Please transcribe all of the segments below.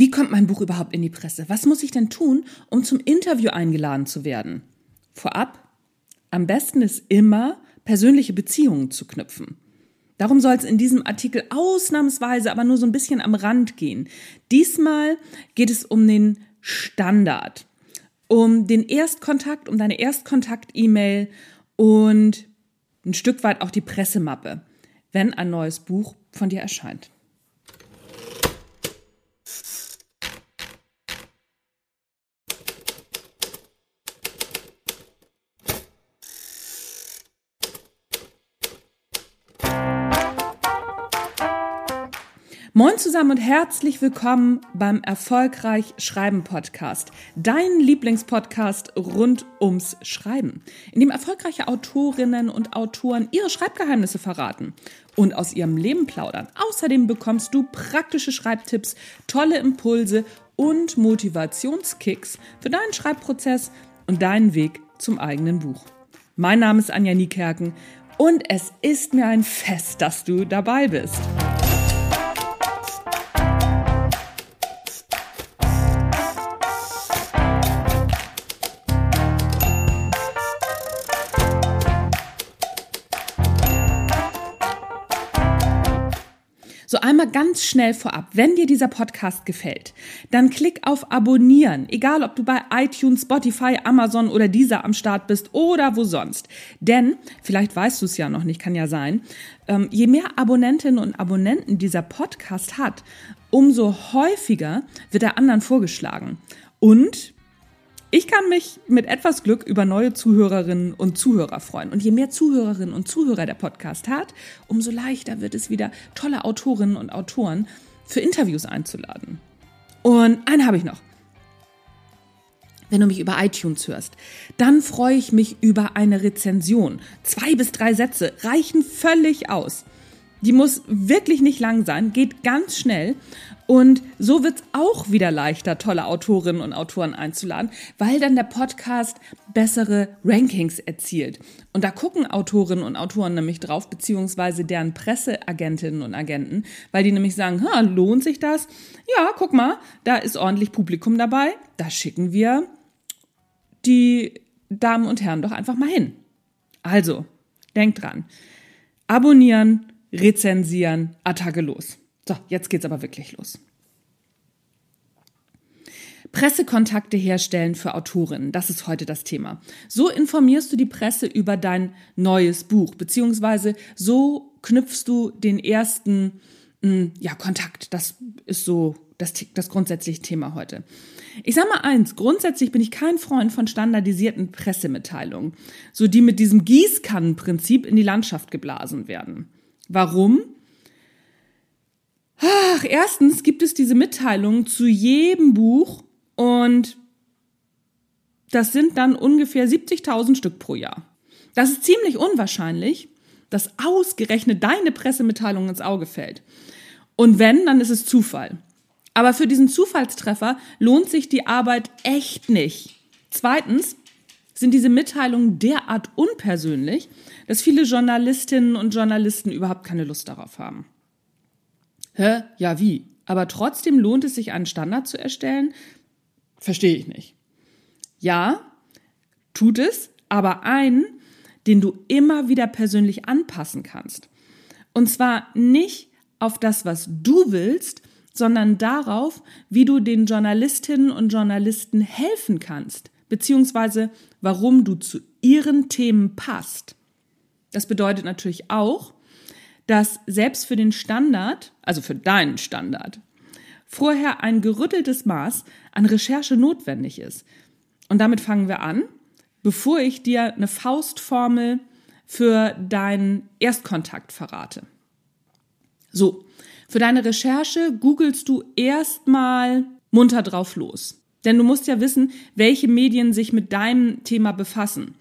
Wie kommt mein Buch überhaupt in die Presse? Was muss ich denn tun, um zum Interview eingeladen zu werden? Vorab, am besten ist immer, persönliche Beziehungen zu knüpfen. Darum soll es in diesem Artikel ausnahmsweise aber nur so ein bisschen am Rand gehen. Diesmal geht es um den Standard, um den Erstkontakt, um deine Erstkontakt-E-Mail und ein Stück weit auch die Pressemappe, wenn ein neues Buch von dir erscheint. Moin zusammen und herzlich willkommen beim Erfolgreich Schreiben Podcast, dein Lieblingspodcast rund ums Schreiben, in dem erfolgreiche Autorinnen und Autoren ihre Schreibgeheimnisse verraten und aus ihrem Leben plaudern. Außerdem bekommst du praktische Schreibtipps, tolle Impulse und Motivationskicks für deinen Schreibprozess und deinen Weg zum eigenen Buch. Mein Name ist Anja Niekerken und es ist mir ein Fest, dass du dabei bist. So einmal ganz schnell vorab, wenn dir dieser Podcast gefällt, dann klick auf Abonnieren, egal ob du bei iTunes, Spotify, Amazon oder dieser am Start bist oder wo sonst. Denn, vielleicht weißt du es ja noch nicht, kann ja sein, ähm, je mehr Abonnentinnen und Abonnenten dieser Podcast hat, umso häufiger wird er anderen vorgeschlagen. Und ich kann mich mit etwas Glück über neue Zuhörerinnen und Zuhörer freuen. Und je mehr Zuhörerinnen und Zuhörer der Podcast hat, umso leichter wird es wieder, tolle Autorinnen und Autoren für Interviews einzuladen. Und einen habe ich noch. Wenn du mich über iTunes hörst, dann freue ich mich über eine Rezension. Zwei bis drei Sätze reichen völlig aus. Die muss wirklich nicht lang sein, geht ganz schnell. Und so wird es auch wieder leichter, tolle Autorinnen und Autoren einzuladen, weil dann der Podcast bessere Rankings erzielt. Und da gucken Autorinnen und Autoren nämlich drauf, beziehungsweise deren Presseagentinnen und Agenten, weil die nämlich sagen, ha, lohnt sich das? Ja, guck mal, da ist ordentlich Publikum dabei. Da schicken wir die Damen und Herren doch einfach mal hin. Also, denkt dran. Abonnieren, rezensieren, Attacke los. So, jetzt geht's aber wirklich los. Pressekontakte herstellen für Autorinnen, das ist heute das Thema. So informierst du die Presse über dein neues Buch, beziehungsweise so knüpfst du den ersten hm, ja, Kontakt. Das ist so das, das grundsätzliche Thema heute. Ich sag mal eins, grundsätzlich bin ich kein Freund von standardisierten Pressemitteilungen, so die mit diesem Gießkannenprinzip in die Landschaft geblasen werden. Warum? Ach, erstens gibt es diese Mitteilung zu jedem Buch und das sind dann ungefähr 70.000 Stück pro Jahr. Das ist ziemlich unwahrscheinlich, dass ausgerechnet deine Pressemitteilung ins Auge fällt. Und wenn, dann ist es Zufall. Aber für diesen Zufallstreffer lohnt sich die Arbeit echt nicht. Zweitens, sind diese Mitteilungen derart unpersönlich, dass viele Journalistinnen und Journalisten überhaupt keine Lust darauf haben. Hä? Ja, wie? Aber trotzdem lohnt es sich, einen Standard zu erstellen? Verstehe ich nicht. Ja, tut es, aber einen, den du immer wieder persönlich anpassen kannst. Und zwar nicht auf das, was du willst, sondern darauf, wie du den Journalistinnen und Journalisten helfen kannst, beziehungsweise warum du zu ihren Themen passt. Das bedeutet natürlich auch, dass selbst für den Standard, also für deinen Standard, vorher ein gerütteltes Maß an Recherche notwendig ist. Und damit fangen wir an, bevor ich dir eine Faustformel für deinen Erstkontakt verrate. So, für deine Recherche googelst du erstmal munter drauf los. Denn du musst ja wissen, welche Medien sich mit deinem Thema befassen.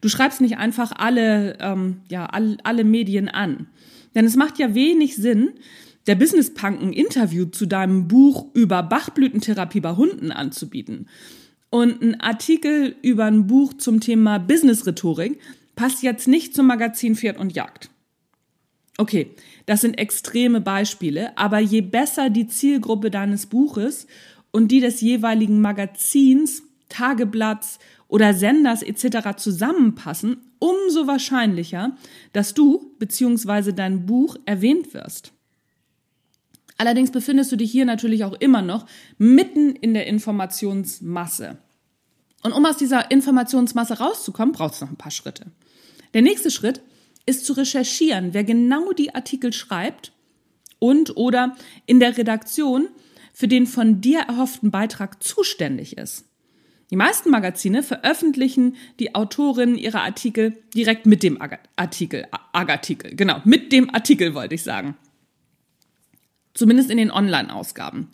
Du schreibst nicht einfach alle, ähm, ja, all, alle Medien an. Denn es macht ja wenig Sinn, der Business Punk ein Interview zu deinem Buch über Bachblütentherapie bei Hunden anzubieten. Und ein Artikel über ein Buch zum Thema Business Rhetorik passt jetzt nicht zum Magazin Pferd und Jagd. Okay, das sind extreme Beispiele, aber je besser die Zielgruppe deines Buches und die des jeweiligen Magazins, Tageblatts oder Senders etc. zusammenpassen, umso wahrscheinlicher, dass du bzw. dein Buch erwähnt wirst. Allerdings befindest du dich hier natürlich auch immer noch mitten in der Informationsmasse. Und um aus dieser Informationsmasse rauszukommen, brauchst du noch ein paar Schritte. Der nächste Schritt ist zu recherchieren, wer genau die Artikel schreibt und oder in der Redaktion für den von dir erhofften Beitrag zuständig ist. Die meisten Magazine veröffentlichen die Autorinnen ihrer Artikel direkt mit dem Artikel, Agartikel, genau, mit dem Artikel wollte ich sagen. Zumindest in den Online-Ausgaben.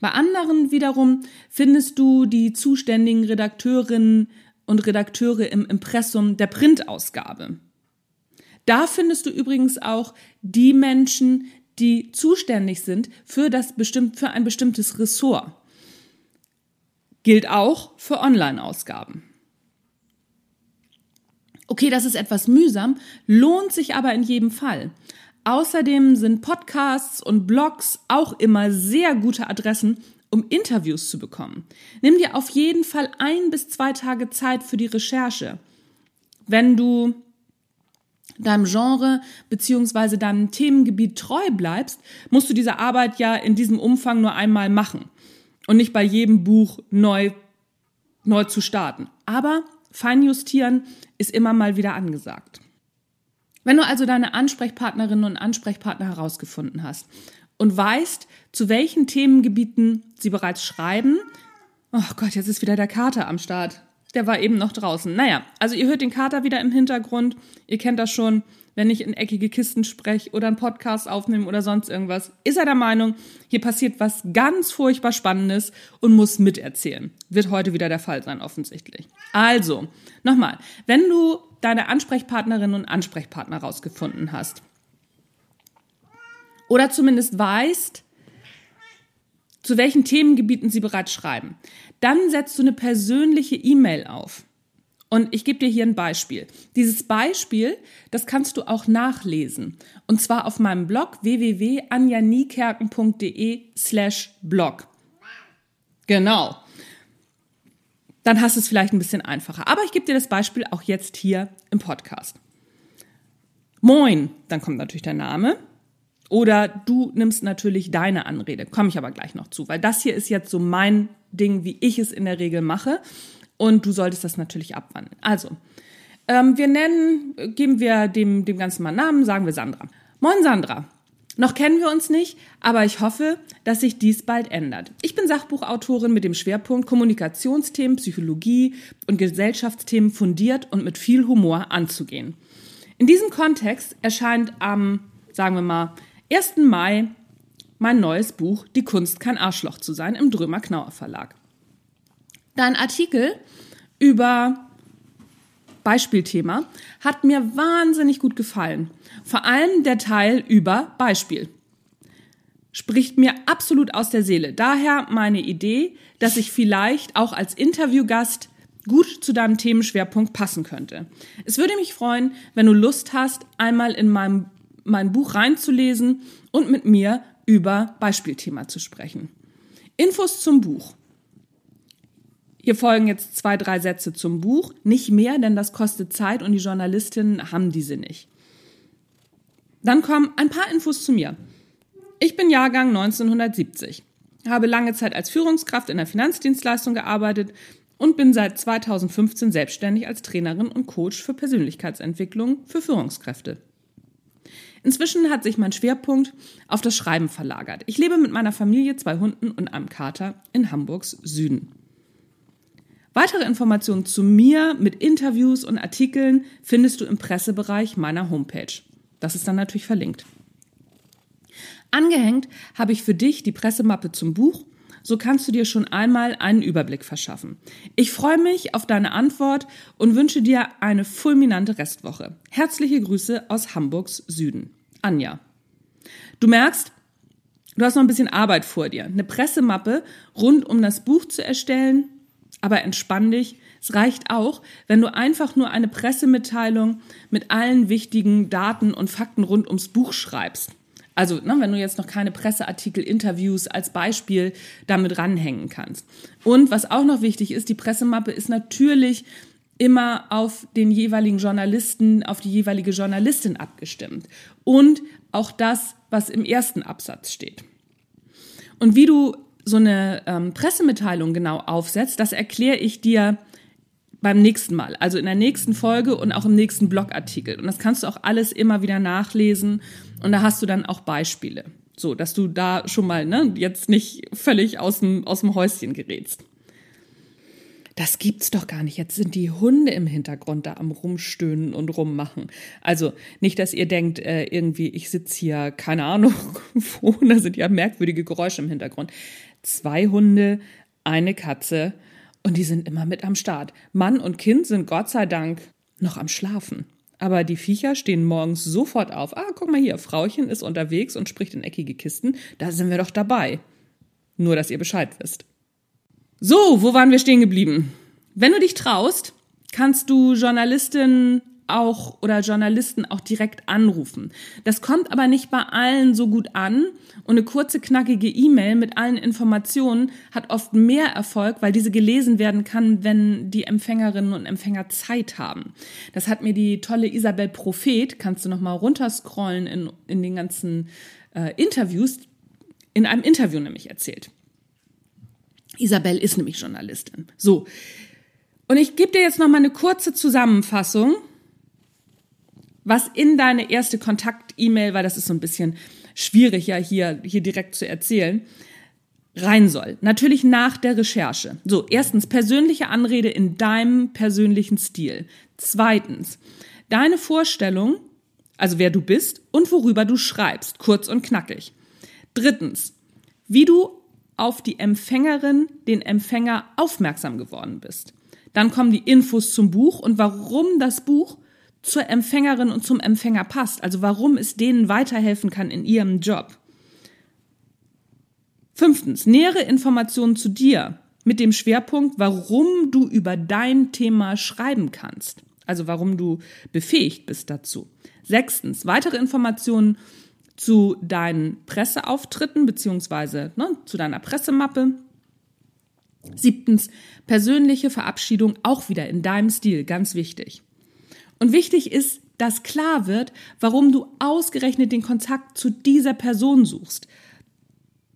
Bei anderen wiederum findest du die zuständigen Redakteurinnen und Redakteure im Impressum der Printausgabe. Da findest du übrigens auch die Menschen, die zuständig sind für, das bestimmt, für ein bestimmtes Ressort. Gilt auch für Online-Ausgaben. Okay, das ist etwas mühsam, lohnt sich aber in jedem Fall. Außerdem sind Podcasts und Blogs auch immer sehr gute Adressen, um Interviews zu bekommen. Nimm dir auf jeden Fall ein bis zwei Tage Zeit für die Recherche. Wenn du deinem Genre beziehungsweise deinem Themengebiet treu bleibst, musst du diese Arbeit ja in diesem Umfang nur einmal machen und nicht bei jedem Buch neu, neu zu starten. Aber Feinjustieren ist immer mal wieder angesagt. Wenn du also deine Ansprechpartnerinnen und Ansprechpartner herausgefunden hast und weißt, zu welchen Themengebieten sie bereits schreiben, oh Gott, jetzt ist wieder der Kater am Start. Der war eben noch draußen. Naja, also ihr hört den Kater wieder im Hintergrund. Ihr kennt das schon, wenn ich in eckige Kisten spreche oder einen Podcast aufnehme oder sonst irgendwas. Ist er der Meinung, hier passiert was ganz furchtbar Spannendes und muss miterzählen. Wird heute wieder der Fall sein, offensichtlich. Also, nochmal, wenn du deine Ansprechpartnerinnen und Ansprechpartner rausgefunden hast oder zumindest weißt, zu welchen Themengebieten sie bereits schreiben, dann setzt du eine persönliche E-Mail auf. Und ich gebe dir hier ein Beispiel. Dieses Beispiel, das kannst du auch nachlesen. Und zwar auf meinem Blog www.anjaniekerken.de slash blog. Genau. Dann hast du es vielleicht ein bisschen einfacher. Aber ich gebe dir das Beispiel auch jetzt hier im Podcast. Moin, dann kommt natürlich der Name. Oder du nimmst natürlich deine Anrede. Komme ich aber gleich noch zu, weil das hier ist jetzt so mein Ding, wie ich es in der Regel mache. Und du solltest das natürlich abwandeln. Also, ähm, wir nennen, geben wir dem, dem Ganzen mal Namen, sagen wir Sandra. Moin Sandra. Noch kennen wir uns nicht, aber ich hoffe, dass sich dies bald ändert. Ich bin Sachbuchautorin mit dem Schwerpunkt Kommunikationsthemen, Psychologie und Gesellschaftsthemen fundiert und mit viel Humor anzugehen. In diesem Kontext erscheint am, sagen wir mal, 1. Mai mein neues Buch Die Kunst kein Arschloch zu sein im Drömer Knauer Verlag. Dein Artikel über Beispielthema hat mir wahnsinnig gut gefallen. Vor allem der Teil über Beispiel. Spricht mir absolut aus der Seele. Daher meine Idee, dass ich vielleicht auch als Interviewgast gut zu deinem Themenschwerpunkt passen könnte. Es würde mich freuen, wenn du Lust hast, einmal in meinem, mein Buch reinzulesen und mit mir über Beispielthema zu sprechen. Infos zum Buch. Hier folgen jetzt zwei, drei Sätze zum Buch. Nicht mehr, denn das kostet Zeit und die Journalistinnen haben diese nicht. Dann kommen ein paar Infos zu mir. Ich bin Jahrgang 1970, habe lange Zeit als Führungskraft in der Finanzdienstleistung gearbeitet und bin seit 2015 selbstständig als Trainerin und Coach für Persönlichkeitsentwicklung für Führungskräfte. Inzwischen hat sich mein Schwerpunkt auf das Schreiben verlagert. Ich lebe mit meiner Familie, zwei Hunden und einem Kater in Hamburgs Süden. Weitere Informationen zu mir mit Interviews und Artikeln findest du im Pressebereich meiner Homepage. Das ist dann natürlich verlinkt. Angehängt habe ich für dich die Pressemappe zum Buch, so kannst du dir schon einmal einen Überblick verschaffen. Ich freue mich auf deine Antwort und wünsche dir eine fulminante Restwoche. Herzliche Grüße aus Hamburgs Süden. Anja. Du merkst, du hast noch ein bisschen Arbeit vor dir. Eine Pressemappe rund um das Buch zu erstellen, aber entspann dich, Es reicht auch, wenn du einfach nur eine Pressemitteilung mit allen wichtigen Daten und Fakten rund ums Buch schreibst. Also, ne, wenn du jetzt noch keine Presseartikel, Interviews als Beispiel damit ranhängen kannst. Und was auch noch wichtig ist, die Pressemappe ist natürlich immer auf den jeweiligen Journalisten, auf die jeweilige Journalistin abgestimmt. Und auch das, was im ersten Absatz steht. Und wie du so eine ähm, Pressemitteilung genau aufsetzt, das erkläre ich dir beim nächsten Mal, also in der nächsten Folge und auch im nächsten Blogartikel. Und das kannst du auch alles immer wieder nachlesen und da hast du dann auch Beispiele. So, dass du da schon mal ne, jetzt nicht völlig aus dem, aus dem Häuschen gerätst. Das gibt's doch gar nicht. Jetzt sind die Hunde im Hintergrund da am Rumstöhnen und rummachen. Also nicht, dass ihr denkt, äh, irgendwie, ich sitze hier, keine Ahnung, wo, da sind ja merkwürdige Geräusche im Hintergrund. Zwei Hunde, eine Katze und die sind immer mit am Start. Mann und Kind sind Gott sei Dank noch am Schlafen. Aber die Viecher stehen morgens sofort auf. Ah, guck mal hier, Frauchen ist unterwegs und spricht in eckige Kisten. Da sind wir doch dabei. Nur, dass ihr Bescheid wisst. So, wo waren wir stehen geblieben? Wenn du dich traust, kannst du Journalistinnen auch oder Journalisten auch direkt anrufen. Das kommt aber nicht bei allen so gut an und eine kurze knackige E-Mail mit allen Informationen hat oft mehr Erfolg, weil diese gelesen werden kann, wenn die Empfängerinnen und Empfänger Zeit haben. Das hat mir die tolle Isabel Prophet, kannst du noch mal runterscrollen in, in den ganzen äh, Interviews, in einem Interview nämlich erzählt. Isabel ist nämlich Journalistin. So. Und ich gebe dir jetzt noch mal eine kurze Zusammenfassung was in deine erste Kontakt-E-Mail, weil das ist so ein bisschen schwierig ja hier, hier direkt zu erzählen, rein soll. Natürlich nach der Recherche. So, erstens persönliche Anrede in deinem persönlichen Stil. Zweitens, deine Vorstellung, also wer du bist und worüber du schreibst, kurz und knackig. Drittens, wie du auf die Empfängerin, den Empfänger aufmerksam geworden bist. Dann kommen die Infos zum Buch und warum das Buch zur Empfängerin und zum Empfänger passt, also warum es denen weiterhelfen kann in ihrem Job. Fünftens, nähere Informationen zu dir mit dem Schwerpunkt, warum du über dein Thema schreiben kannst, also warum du befähigt bist dazu. Sechstens, weitere Informationen zu deinen Presseauftritten beziehungsweise ne, zu deiner Pressemappe. Siebtens, persönliche Verabschiedung auch wieder in deinem Stil, ganz wichtig. Und wichtig ist, dass klar wird, warum du ausgerechnet den Kontakt zu dieser Person suchst.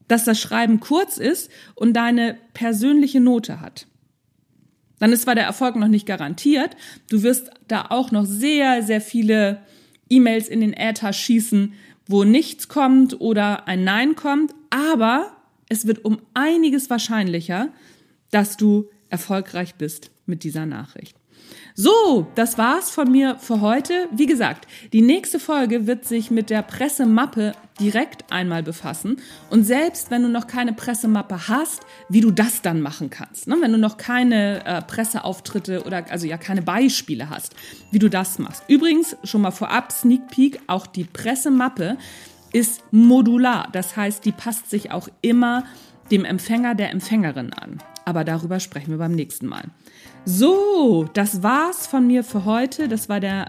Dass das Schreiben kurz ist und deine persönliche Note hat. Dann ist zwar der Erfolg noch nicht garantiert, du wirst da auch noch sehr, sehr viele E-Mails in den Äther schießen, wo nichts kommt oder ein Nein kommt, aber es wird um einiges wahrscheinlicher, dass du erfolgreich bist mit dieser Nachricht. So, das war's von mir für heute. Wie gesagt, die nächste Folge wird sich mit der Pressemappe direkt einmal befassen. Und selbst wenn du noch keine Pressemappe hast, wie du das dann machen kannst. Ne? Wenn du noch keine äh, Presseauftritte oder also ja keine Beispiele hast, wie du das machst. Übrigens, schon mal vorab, Sneak Peek, auch die Pressemappe ist modular. Das heißt, die passt sich auch immer dem Empfänger der Empfängerin an. Aber darüber sprechen wir beim nächsten Mal. So, das war's von mir für heute. Das war der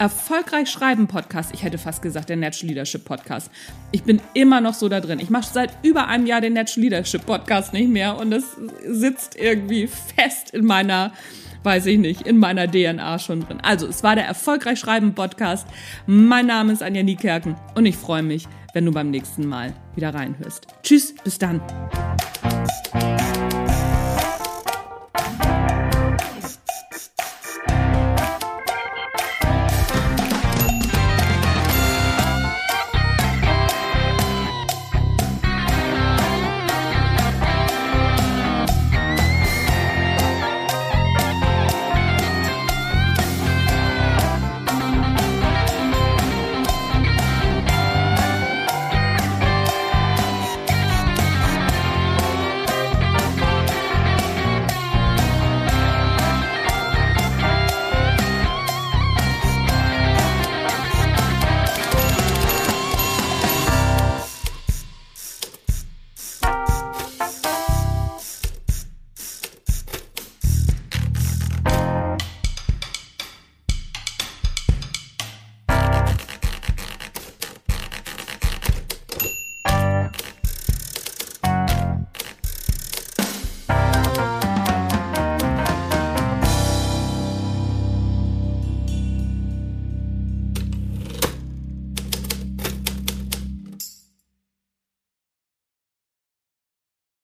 Erfolgreich Schreiben Podcast. Ich hätte fast gesagt, der Natural Leadership Podcast. Ich bin immer noch so da drin. Ich mache seit über einem Jahr den Natural Leadership Podcast nicht mehr und es sitzt irgendwie fest in meiner, weiß ich nicht, in meiner DNA schon drin. Also, es war der Erfolgreich Schreiben Podcast. Mein Name ist Anja Niekerken und ich freue mich, wenn du beim nächsten Mal wieder reinhörst. Tschüss, bis dann.